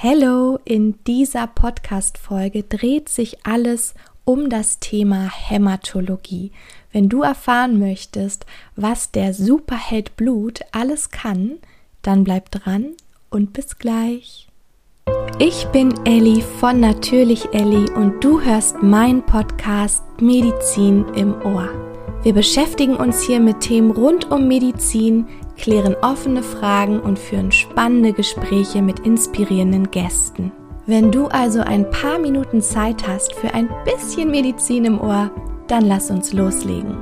Hello, in dieser Podcast-Folge dreht sich alles um das Thema Hämatologie. Wenn du erfahren möchtest, was der Superheld Blut alles kann, dann bleib dran und bis gleich. Ich bin Elli von Natürlich Elli und du hörst meinen Podcast Medizin im Ohr. Wir beschäftigen uns hier mit Themen rund um Medizin, klären offene Fragen und führen spannende Gespräche mit inspirierenden Gästen. Wenn du also ein paar Minuten Zeit hast für ein bisschen Medizin im Ohr, dann lass uns loslegen.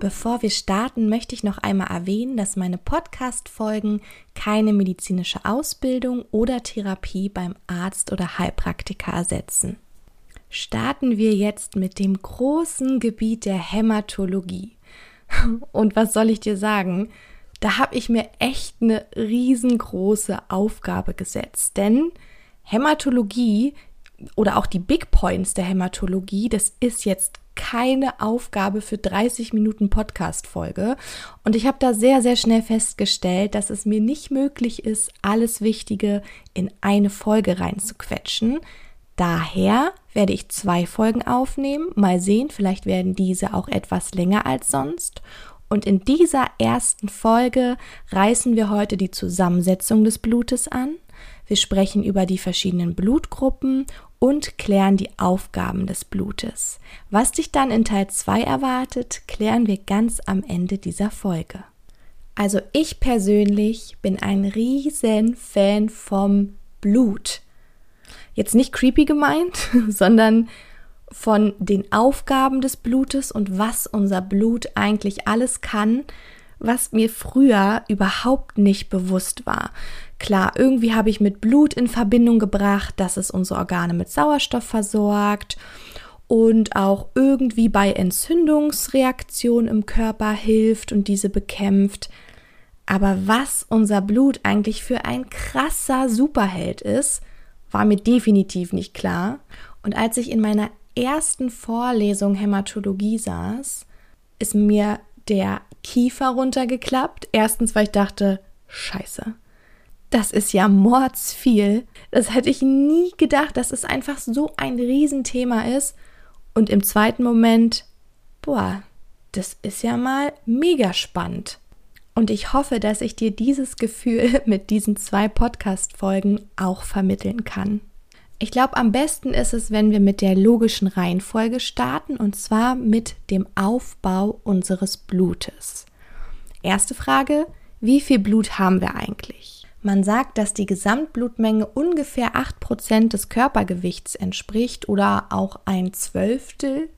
Bevor wir starten, möchte ich noch einmal erwähnen, dass meine Podcast-Folgen keine medizinische Ausbildung oder Therapie beim Arzt oder Heilpraktiker ersetzen starten wir jetzt mit dem großen Gebiet der Hämatologie. Und was soll ich dir sagen? Da habe ich mir echt eine riesengroße Aufgabe gesetzt, denn Hämatologie oder auch die Big Points der Hämatologie, das ist jetzt keine Aufgabe für 30 Minuten Podcast-Folge. Und ich habe da sehr, sehr schnell festgestellt, dass es mir nicht möglich ist, alles Wichtige in eine Folge reinzuquetschen. Daher werde ich zwei Folgen aufnehmen. Mal sehen, vielleicht werden diese auch etwas länger als sonst. Und in dieser ersten Folge reißen wir heute die Zusammensetzung des Blutes an. Wir sprechen über die verschiedenen Blutgruppen und klären die Aufgaben des Blutes. Was dich dann in Teil 2 erwartet, klären wir ganz am Ende dieser Folge. Also ich persönlich bin ein riesen Fan vom Blut jetzt nicht creepy gemeint, sondern von den Aufgaben des Blutes und was unser Blut eigentlich alles kann, was mir früher überhaupt nicht bewusst war. Klar, irgendwie habe ich mit Blut in Verbindung gebracht, dass es unsere Organe mit Sauerstoff versorgt und auch irgendwie bei Entzündungsreaktionen im Körper hilft und diese bekämpft. Aber was unser Blut eigentlich für ein krasser Superheld ist, war mir definitiv nicht klar. Und als ich in meiner ersten Vorlesung Hämatologie saß, ist mir der Kiefer runtergeklappt. Erstens, weil ich dachte, scheiße, das ist ja mordsviel. Das hätte ich nie gedacht, dass es einfach so ein Riesenthema ist. Und im zweiten Moment, boah, das ist ja mal mega spannend. Und ich hoffe, dass ich dir dieses Gefühl mit diesen zwei Podcast-Folgen auch vermitteln kann. Ich glaube, am besten ist es, wenn wir mit der logischen Reihenfolge starten und zwar mit dem Aufbau unseres Blutes. Erste Frage, wie viel Blut haben wir eigentlich? Man sagt, dass die Gesamtblutmenge ungefähr 8% des Körpergewichts entspricht oder auch ein Zwölftel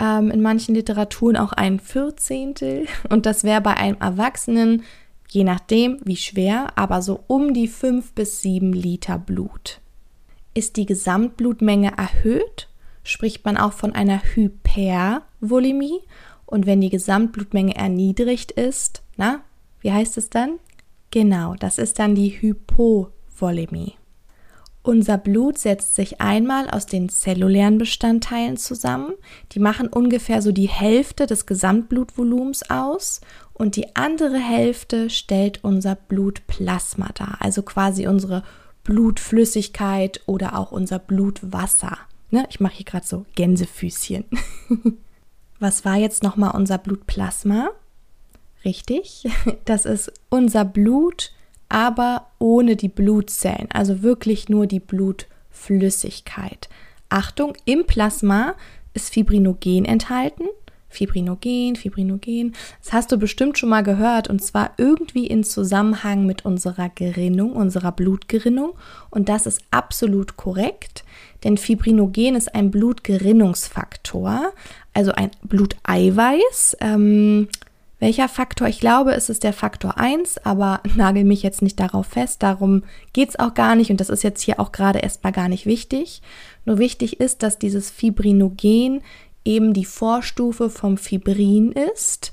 ähm, in manchen Literaturen auch ein Vierzehntel. Und das wäre bei einem Erwachsenen, je nachdem wie schwer, aber so um die fünf bis sieben Liter Blut. Ist die Gesamtblutmenge erhöht, spricht man auch von einer Hypervolemie. Und wenn die Gesamtblutmenge erniedrigt ist, na, wie heißt es dann? Genau, das ist dann die Hypovolemie. Unser Blut setzt sich einmal aus den zellulären Bestandteilen zusammen. Die machen ungefähr so die Hälfte des Gesamtblutvolumens aus und die andere Hälfte stellt unser Blutplasma dar, also quasi unsere Blutflüssigkeit oder auch unser Blutwasser. Ne? Ich mache hier gerade so Gänsefüßchen. Was war jetzt nochmal unser Blutplasma? Richtig, das ist unser Blut, aber ohne die Blutzellen, also wirklich nur die Blutflüssigkeit. Achtung, im Plasma ist Fibrinogen enthalten. Fibrinogen, Fibrinogen. Das hast du bestimmt schon mal gehört und zwar irgendwie in Zusammenhang mit unserer Gerinnung, unserer Blutgerinnung. Und das ist absolut korrekt, denn Fibrinogen ist ein Blutgerinnungsfaktor, also ein Bluteiweiß. Ähm, welcher Faktor? Ich glaube, es ist der Faktor 1, aber nagel mich jetzt nicht darauf fest. Darum geht es auch gar nicht und das ist jetzt hier auch gerade erstmal gar nicht wichtig. Nur wichtig ist, dass dieses Fibrinogen eben die Vorstufe vom Fibrin ist.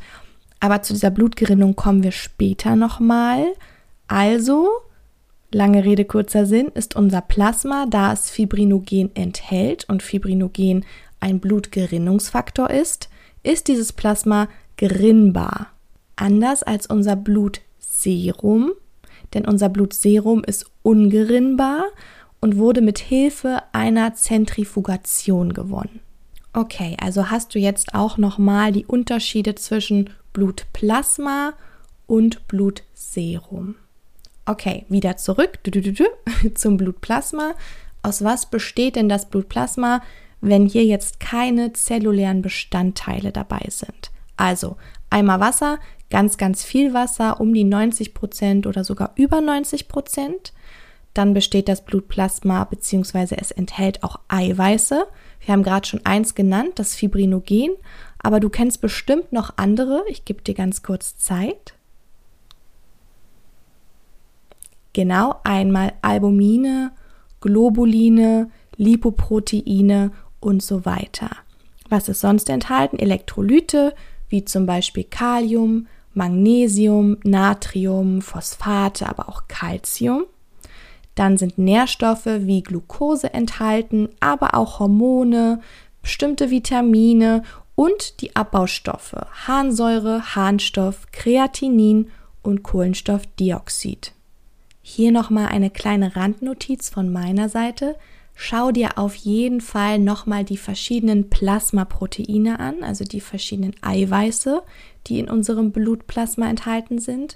Aber zu dieser Blutgerinnung kommen wir später nochmal. Also, lange Rede, kurzer Sinn, ist unser Plasma, da es Fibrinogen enthält und Fibrinogen ein Blutgerinnungsfaktor ist, ist dieses Plasma gerinnbar. Anders als unser Blut Blutserum, denn unser Blutserum ist ungerinnbar und wurde mit Hilfe einer Zentrifugation gewonnen. Okay, also hast du jetzt auch noch mal die Unterschiede zwischen Blutplasma und Blutserum. Okay, wieder zurück zum Blutplasma. Aus was besteht denn das Blutplasma, wenn hier jetzt keine zellulären Bestandteile dabei sind? Also einmal Wasser, ganz, ganz viel Wasser, um die 90 Prozent oder sogar über 90 Prozent. Dann besteht das Blutplasma bzw. es enthält auch Eiweiße. Wir haben gerade schon eins genannt, das Fibrinogen, aber du kennst bestimmt noch andere. Ich gebe dir ganz kurz Zeit. Genau einmal Albumine, Globuline, Lipoproteine und so weiter. Was ist sonst enthalten? Elektrolyte, wie zum Beispiel Kalium, Magnesium, Natrium, Phosphate, aber auch Calcium. Dann sind Nährstoffe wie Glucose enthalten, aber auch Hormone, bestimmte Vitamine und die Abbaustoffe Harnsäure, Harnstoff, Kreatinin und Kohlenstoffdioxid. Hier nochmal eine kleine Randnotiz von meiner Seite. Schau dir auf jeden Fall nochmal die verschiedenen Plasmaproteine an, also die verschiedenen Eiweiße, die in unserem Blutplasma enthalten sind.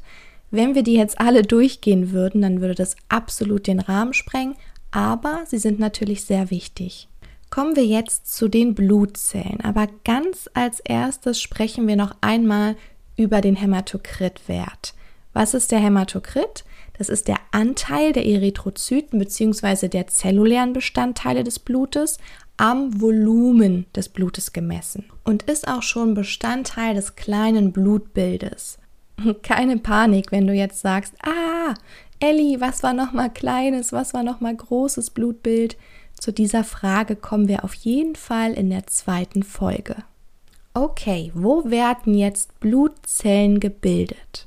Wenn wir die jetzt alle durchgehen würden, dann würde das absolut den Rahmen sprengen, aber sie sind natürlich sehr wichtig. Kommen wir jetzt zu den Blutzellen, aber ganz als erstes sprechen wir noch einmal über den Hämatokritwert. Was ist der Hämatokrit? Das ist der Anteil der Erythrozyten bzw. der zellulären Bestandteile des Blutes am Volumen des Blutes gemessen und ist auch schon Bestandteil des kleinen Blutbildes. Keine Panik, wenn du jetzt sagst, ah, Elli, was war nochmal kleines, was war nochmal großes Blutbild? Zu dieser Frage kommen wir auf jeden Fall in der zweiten Folge. Okay, wo werden jetzt Blutzellen gebildet?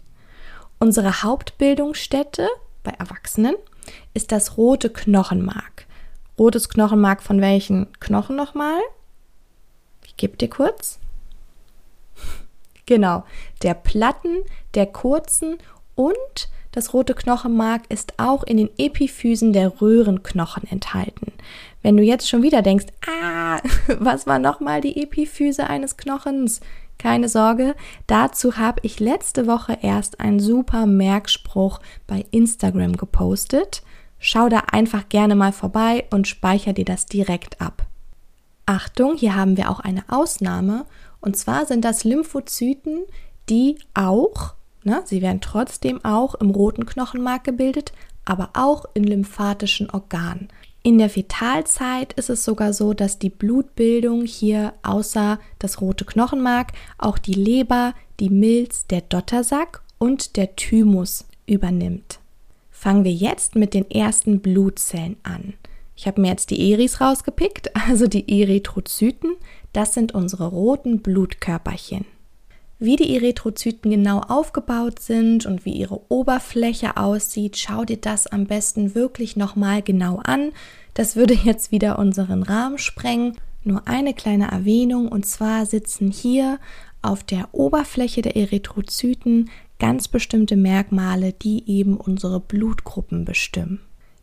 Unsere Hauptbildungsstätte bei Erwachsenen ist das rote Knochenmark. Rotes Knochenmark von welchen Knochen nochmal? Ich gebe dir kurz. Genau, der Platten, der kurzen und das rote Knochenmark ist auch in den Epiphysen der Röhrenknochen enthalten. Wenn du jetzt schon wieder denkst, ah, was war nochmal die Epiphyse eines Knochens? Keine Sorge, dazu habe ich letzte Woche erst einen super Merkspruch bei Instagram gepostet. Schau da einfach gerne mal vorbei und speicher dir das direkt ab. Achtung, hier haben wir auch eine Ausnahme und zwar sind das Lymphozyten, die auch, ne, sie werden trotzdem auch im roten Knochenmark gebildet, aber auch in lymphatischen Organen. In der Fetalzeit ist es sogar so, dass die Blutbildung hier außer das rote Knochenmark auch die Leber, die Milz, der Dottersack und der Thymus übernimmt. Fangen wir jetzt mit den ersten Blutzellen an. Ich habe mir jetzt die Eris rausgepickt, also die Erythrozyten. Das sind unsere roten Blutkörperchen. Wie die Erythrozyten genau aufgebaut sind und wie ihre Oberfläche aussieht, schau dir das am besten wirklich nochmal genau an. Das würde jetzt wieder unseren Rahmen sprengen. Nur eine kleine Erwähnung und zwar sitzen hier auf der Oberfläche der Erythrozyten ganz bestimmte Merkmale, die eben unsere Blutgruppen bestimmen.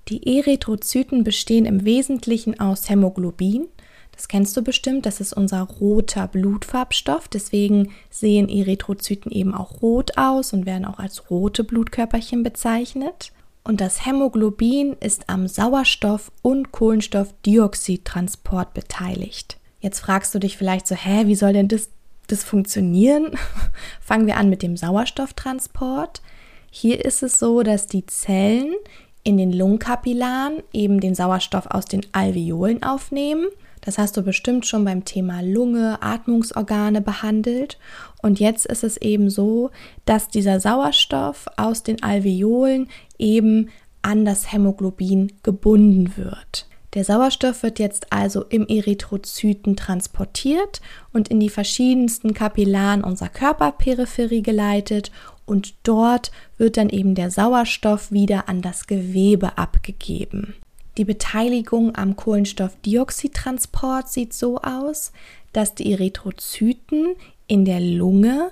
Die Erythrozyten bestehen im Wesentlichen aus Hämoglobin, das kennst du bestimmt, das ist unser roter Blutfarbstoff. Deswegen sehen Erythrozyten eben auch rot aus und werden auch als rote Blutkörperchen bezeichnet. Und das Hämoglobin ist am Sauerstoff- und Kohlenstoffdioxidtransport beteiligt. Jetzt fragst du dich vielleicht so, hä, wie soll denn das, das funktionieren? Fangen wir an mit dem Sauerstofftransport. Hier ist es so, dass die Zellen in den Lungenkapillaren eben den Sauerstoff aus den Alveolen aufnehmen das hast du bestimmt schon beim Thema Lunge, Atmungsorgane behandelt. Und jetzt ist es eben so, dass dieser Sauerstoff aus den Alveolen eben an das Hämoglobin gebunden wird. Der Sauerstoff wird jetzt also im Erythrozyten transportiert und in die verschiedensten Kapillaren unserer Körperperipherie geleitet und dort wird dann eben der Sauerstoff wieder an das Gewebe abgegeben. Die Beteiligung am Kohlenstoffdioxidtransport sieht so aus, dass die Erythrozyten in der Lunge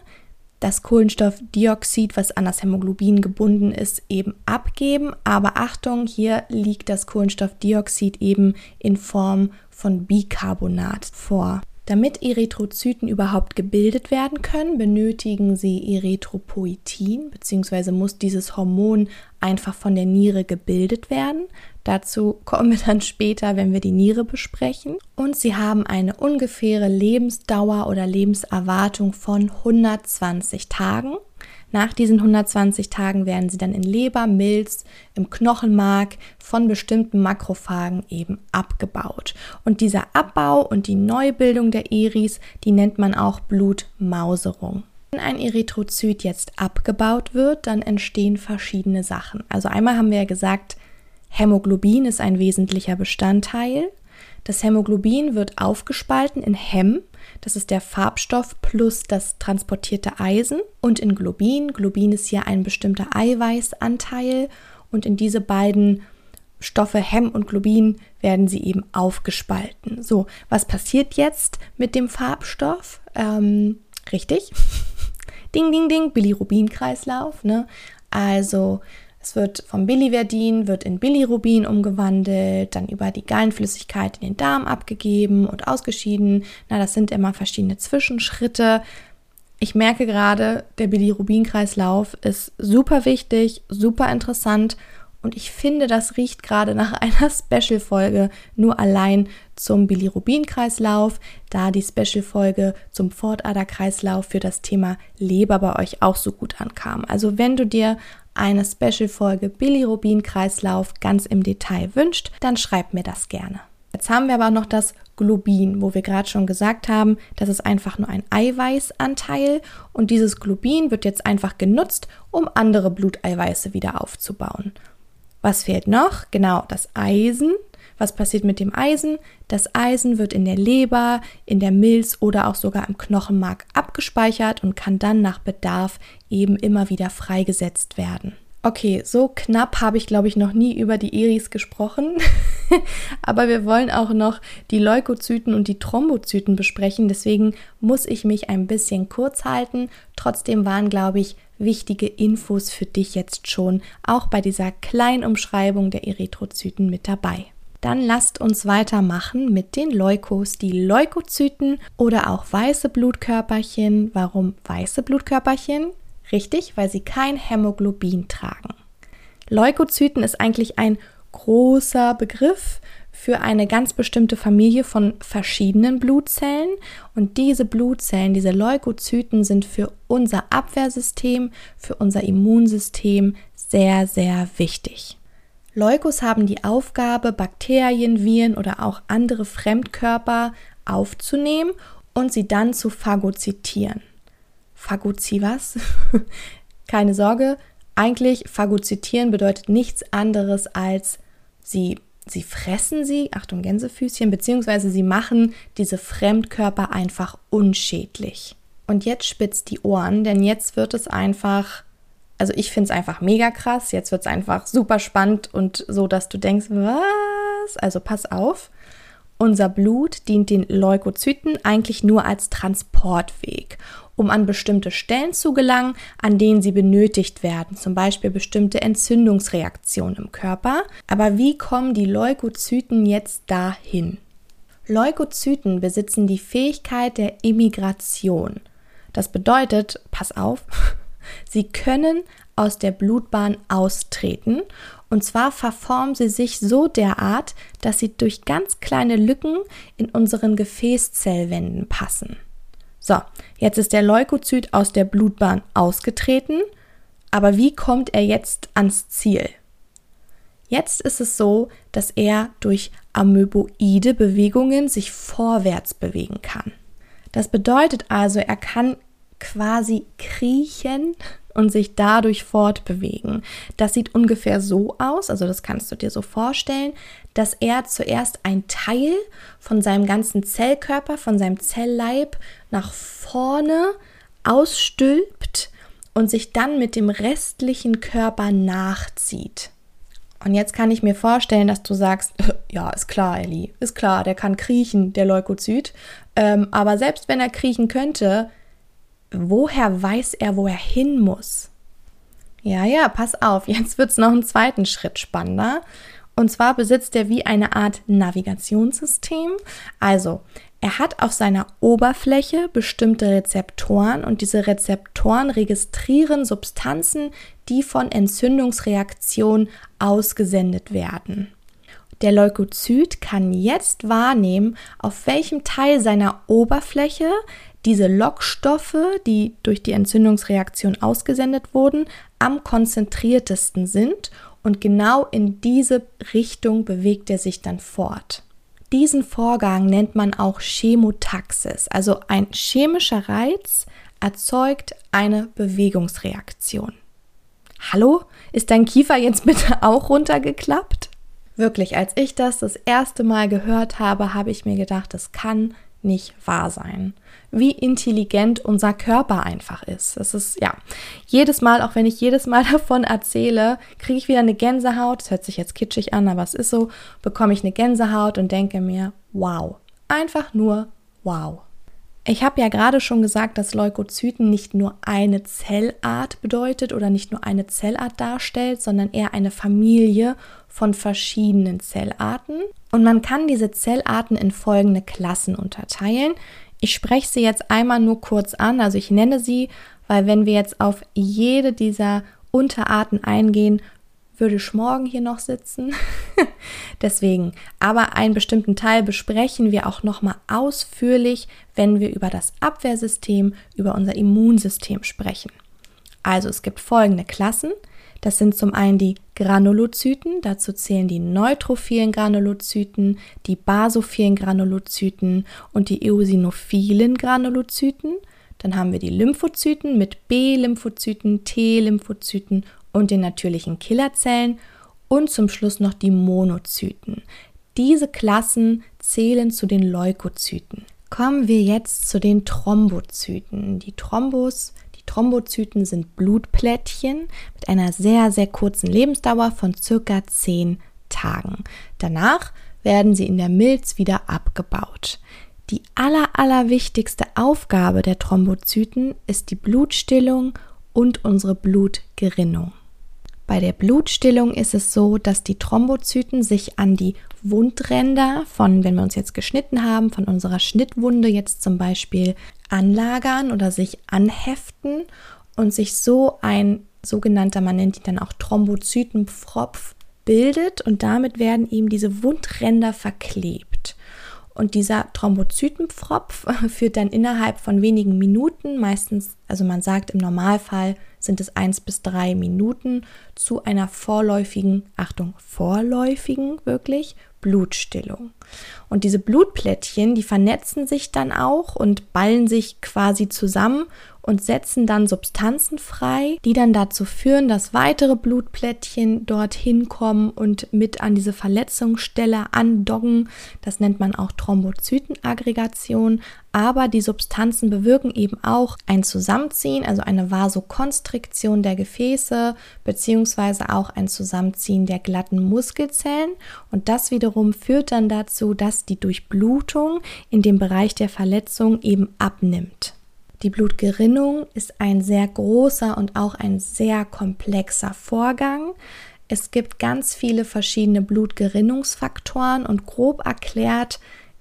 das Kohlenstoffdioxid, was an das Hämoglobin gebunden ist, eben abgeben. Aber Achtung, hier liegt das Kohlenstoffdioxid eben in Form von Bicarbonat vor. Damit Erythrozyten überhaupt gebildet werden können, benötigen sie Erythropoietin, beziehungsweise muss dieses Hormon einfach von der Niere gebildet werden. Dazu kommen wir dann später, wenn wir die Niere besprechen. Und sie haben eine ungefähre Lebensdauer oder Lebenserwartung von 120 Tagen. Nach diesen 120 Tagen werden sie dann in Leber, Milz, im Knochenmark von bestimmten Makrophagen eben abgebaut. Und dieser Abbau und die Neubildung der Eris, die nennt man auch Blutmauserung. Wenn ein Erythrozyt jetzt abgebaut wird, dann entstehen verschiedene Sachen. Also einmal haben wir ja gesagt, Hämoglobin ist ein wesentlicher Bestandteil. Das Hämoglobin wird aufgespalten in Hem, das ist der Farbstoff plus das transportierte Eisen und in Globin. Globin ist hier ein bestimmter Eiweißanteil und in diese beiden Stoffe Hem und Globin werden sie eben aufgespalten. So, was passiert jetzt mit dem Farbstoff? Ähm, richtig. ding, ding, ding, Bilirubin-Kreislauf. Ne? Also es wird vom Biliverdin wird in Bilirubin umgewandelt, dann über die Gallenflüssigkeit in den Darm abgegeben und ausgeschieden. Na, das sind immer verschiedene Zwischenschritte. Ich merke gerade, der Bilirubin-Kreislauf ist super wichtig, super interessant und ich finde, das riecht gerade nach einer Special-Folge nur allein zum Bilirubin-Kreislauf, da die Special-Folge zum Pfortader-Kreislauf für das Thema Leber bei euch auch so gut ankam. Also wenn du dir eine Special-Folge Bilirubin-Kreislauf ganz im Detail wünscht, dann schreib mir das gerne. Jetzt haben wir aber noch das Globin, wo wir gerade schon gesagt haben, das ist einfach nur ein Eiweißanteil und dieses Globin wird jetzt einfach genutzt, um andere Bluteiweiße wieder aufzubauen. Was fehlt noch? Genau, das Eisen. Was passiert mit dem Eisen? Das Eisen wird in der Leber, in der Milz oder auch sogar im Knochenmark abgespeichert und kann dann nach Bedarf eben immer wieder freigesetzt werden. Okay, so knapp habe ich, glaube ich, noch nie über die Eris gesprochen. Aber wir wollen auch noch die Leukozyten und die Thrombozyten besprechen. Deswegen muss ich mich ein bisschen kurz halten. Trotzdem waren, glaube ich, wichtige Infos für dich jetzt schon auch bei dieser kleinen Umschreibung der Erythrozyten mit dabei. Dann lasst uns weitermachen mit den Leukos, die Leukozyten oder auch weiße Blutkörperchen. Warum weiße Blutkörperchen? Richtig, weil sie kein Hämoglobin tragen. Leukozyten ist eigentlich ein großer Begriff für eine ganz bestimmte Familie von verschiedenen Blutzellen. Und diese Blutzellen, diese Leukozyten sind für unser Abwehrsystem, für unser Immunsystem sehr, sehr wichtig. Leukos haben die Aufgabe, Bakterien, Viren oder auch andere Fremdkörper aufzunehmen und sie dann zu phagozytieren. Phagozy was? Keine Sorge, eigentlich phagozytieren bedeutet nichts anderes als sie sie fressen sie, Achtung Gänsefüßchen, beziehungsweise sie machen diese Fremdkörper einfach unschädlich. Und jetzt spitzt die Ohren, denn jetzt wird es einfach, also ich finde es einfach mega krass, jetzt wird es einfach super spannend und so, dass du denkst, was? Also pass auf. Unser Blut dient den Leukozyten eigentlich nur als Transportweg um an bestimmte Stellen zu gelangen, an denen sie benötigt werden, zum Beispiel bestimmte Entzündungsreaktionen im Körper. Aber wie kommen die Leukozyten jetzt dahin? Leukozyten besitzen die Fähigkeit der Immigration. Das bedeutet, pass auf, sie können aus der Blutbahn austreten und zwar verformen sie sich so derart, dass sie durch ganz kleine Lücken in unseren Gefäßzellwänden passen. So, jetzt ist der Leukozyt aus der Blutbahn ausgetreten, aber wie kommt er jetzt ans Ziel? Jetzt ist es so, dass er durch amöboide Bewegungen sich vorwärts bewegen kann. Das bedeutet also, er kann quasi kriechen und sich dadurch fortbewegen. Das sieht ungefähr so aus, also das kannst du dir so vorstellen, dass er zuerst ein Teil von seinem ganzen Zellkörper, von seinem Zellleib nach vorne ausstülpt und sich dann mit dem restlichen Körper nachzieht. Und jetzt kann ich mir vorstellen, dass du sagst, ja, ist klar, Ellie, ist klar, der kann kriechen, der Leukozyt. Ähm, aber selbst wenn er kriechen könnte, woher weiß er, wo er hin muss? Ja, ja, pass auf, jetzt wird es noch einen zweiten Schritt spannender. Und zwar besitzt er wie eine Art Navigationssystem. Also, er hat auf seiner Oberfläche bestimmte Rezeptoren und diese Rezeptoren registrieren Substanzen, die von Entzündungsreaktionen ausgesendet werden. Der Leukozyt kann jetzt wahrnehmen, auf welchem Teil seiner Oberfläche diese Lockstoffe, die durch die Entzündungsreaktion ausgesendet wurden, am konzentriertesten sind und genau in diese Richtung bewegt er sich dann fort. Diesen Vorgang nennt man auch Chemotaxis, also ein chemischer Reiz erzeugt eine Bewegungsreaktion. Hallo? Ist dein Kiefer jetzt bitte auch runtergeklappt? Wirklich, als ich das das erste Mal gehört habe, habe ich mir gedacht, das kann nicht wahr sein. Wie intelligent unser Körper einfach ist. Das ist ja jedes Mal, auch wenn ich jedes Mal davon erzähle, kriege ich wieder eine Gänsehaut. Das hört sich jetzt kitschig an, aber es ist so, bekomme ich eine Gänsehaut und denke mir, wow. Einfach nur wow. Ich habe ja gerade schon gesagt, dass Leukozyten nicht nur eine Zellart bedeutet oder nicht nur eine Zellart darstellt, sondern eher eine Familie von verschiedenen Zellarten. Und man kann diese Zellarten in folgende Klassen unterteilen. Ich spreche sie jetzt einmal nur kurz an, also ich nenne sie, weil wenn wir jetzt auf jede dieser Unterarten eingehen, würde ich morgen hier noch sitzen. Deswegen, aber einen bestimmten Teil besprechen wir auch nochmal ausführlich, wenn wir über das Abwehrsystem, über unser Immunsystem sprechen. Also es gibt folgende Klassen. Das sind zum einen die Granulozyten, dazu zählen die neutrophilen Granulozyten, die basophilen Granulozyten und die eosinophilen Granulozyten. Dann haben wir die Lymphozyten mit B-Lymphozyten, T-Lymphozyten und den natürlichen Killerzellen und zum Schluss noch die Monozyten. Diese Klassen zählen zu den Leukozyten. Kommen wir jetzt zu den Thrombozyten. Die Thrombos, Thrombozyten sind Blutplättchen mit einer sehr, sehr kurzen Lebensdauer von circa 10 Tagen. Danach werden sie in der Milz wieder abgebaut. Die aller, aller wichtigste Aufgabe der Thrombozyten ist die Blutstillung und unsere Blutgerinnung. Bei der Blutstillung ist es so, dass die Thrombozyten sich an die Wundränder von, wenn wir uns jetzt geschnitten haben, von unserer Schnittwunde jetzt zum Beispiel anlagern oder sich anheften und sich so ein sogenannter, man nennt ihn dann auch Thrombozytenpfropf bildet und damit werden ihm diese Wundränder verklebt. Und dieser Thrombozytenpfropf führt dann innerhalb von wenigen Minuten, meistens, also man sagt im Normalfall sind es eins bis drei Minuten, zu einer vorläufigen, Achtung, vorläufigen wirklich Blutstillung. Und diese Blutplättchen, die vernetzen sich dann auch und ballen sich quasi zusammen und setzen dann Substanzen frei, die dann dazu führen, dass weitere Blutplättchen dorthin kommen und mit an diese Verletzungsstelle andocken. Das nennt man auch Thrombozytenaggregation. Aber die Substanzen bewirken eben auch ein Zusammenziehen, also eine Vasokonstriktion der Gefäße, beziehungsweise auch ein Zusammenziehen der glatten Muskelzellen. Und das wiederum führt dann dazu, dass die Durchblutung in dem Bereich der Verletzung eben abnimmt. Die Blutgerinnung ist ein sehr großer und auch ein sehr komplexer Vorgang. Es gibt ganz viele verschiedene Blutgerinnungsfaktoren und grob erklärt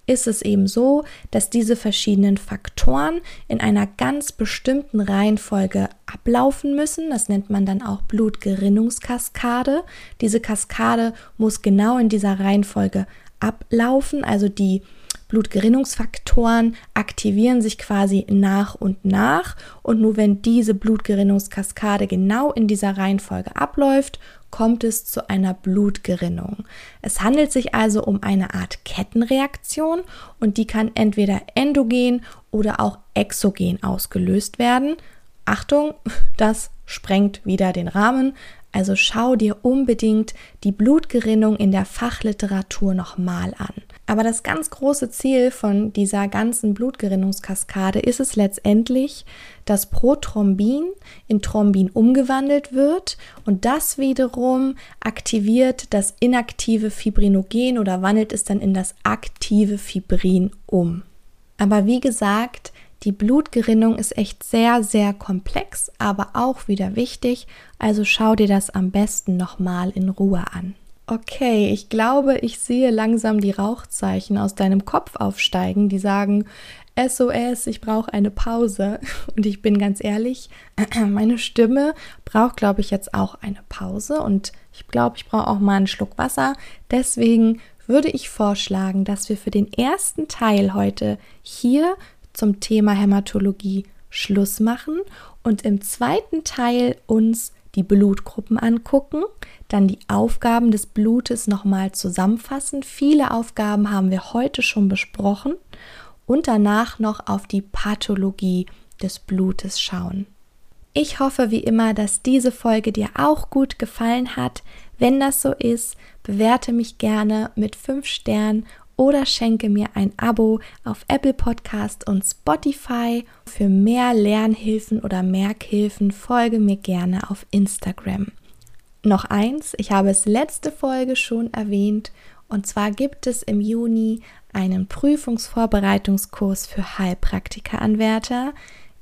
ist es eben so, dass diese verschiedenen Faktoren in einer ganz bestimmten Reihenfolge ablaufen müssen. Das nennt man dann auch Blutgerinnungskaskade. Diese Kaskade muss genau in dieser Reihenfolge ablaufen, also die Blutgerinnungsfaktoren aktivieren sich quasi nach und nach und nur wenn diese Blutgerinnungskaskade genau in dieser Reihenfolge abläuft, kommt es zu einer Blutgerinnung. Es handelt sich also um eine Art Kettenreaktion und die kann entweder endogen oder auch exogen ausgelöst werden. Achtung, das sprengt wieder den Rahmen. Also schau dir unbedingt die Blutgerinnung in der Fachliteratur nochmal an. Aber das ganz große Ziel von dieser ganzen Blutgerinnungskaskade ist es letztendlich, dass Prothrombin in Thrombin umgewandelt wird und das wiederum aktiviert das inaktive Fibrinogen oder wandelt es dann in das aktive Fibrin um. Aber wie gesagt, Die Blutgerinnung ist echt sehr, sehr komplex, aber auch wieder wichtig, also schau dir das am besten nochmal in Ruhe an. Okay, ich glaube, ich sehe langsam die Rauchzeichen aus deinem Kopf aufsteigen, die sagen, SOS, ich brauche eine Pause. Und ich bin ganz ehrlich, meine Stimme braucht, glaube ich, jetzt auch eine Pause. Und ich glaube, ich brauche auch mal einen Schluck Wasser. Deswegen würde ich vorschlagen, dass wir für den ersten Teil heute hier zum Thema Hämatologie Schluss machen und im zweiten Teil uns die Blutgruppen angucken, dann die Aufgaben des Blutes nochmal zusammenfassen. Viele Aufgaben haben wir heute schon besprochen und danach noch auf die Pathologie des Blutes schauen. Ich hoffe wie immer, dass diese Folge dir auch gut gefallen hat. Wenn das so ist, bewerte mich gerne mit 5 Sternen oder schenke mir ein Abo auf Apple Podcast und Spotify. Für mehr Lernhilfen oder Merkhilfen folge mir gerne auf Instagram. Noch eins, ich habe es letzte Folge schon erwähnt, und zwar gibt es im Juni einen Prüfungsvorbereitungskurs für Heilpraktikeranwärter.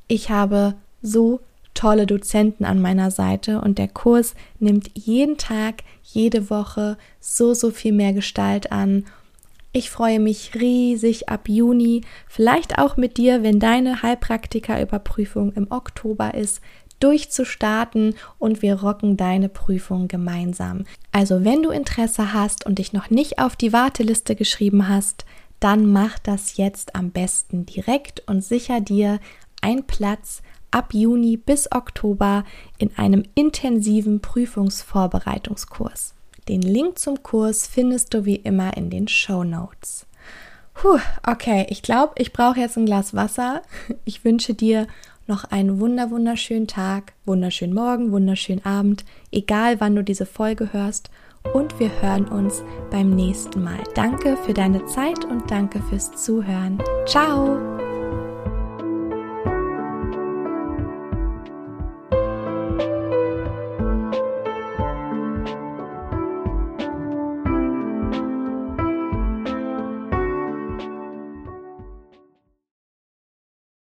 Ich habe so tolle Dozenten an meiner Seite und der Kurs nimmt jeden Tag, jede Woche so, so viel mehr Gestalt an ich freue mich riesig ab Juni, vielleicht auch mit dir, wenn deine Heilpraktikerüberprüfung im Oktober ist, durchzustarten und wir rocken deine Prüfung gemeinsam. Also wenn du Interesse hast und dich noch nicht auf die Warteliste geschrieben hast, dann mach das jetzt am besten direkt und sicher dir einen Platz ab Juni bis Oktober in einem intensiven Prüfungsvorbereitungskurs. Den Link zum Kurs findest du wie immer in den Show Notes. Puh, okay, ich glaube, ich brauche jetzt ein Glas Wasser. Ich wünsche dir noch einen wunder wunderschönen Tag, wunderschönen Morgen, wunderschönen Abend, egal wann du diese Folge hörst. Und wir hören uns beim nächsten Mal. Danke für deine Zeit und danke fürs Zuhören. Ciao!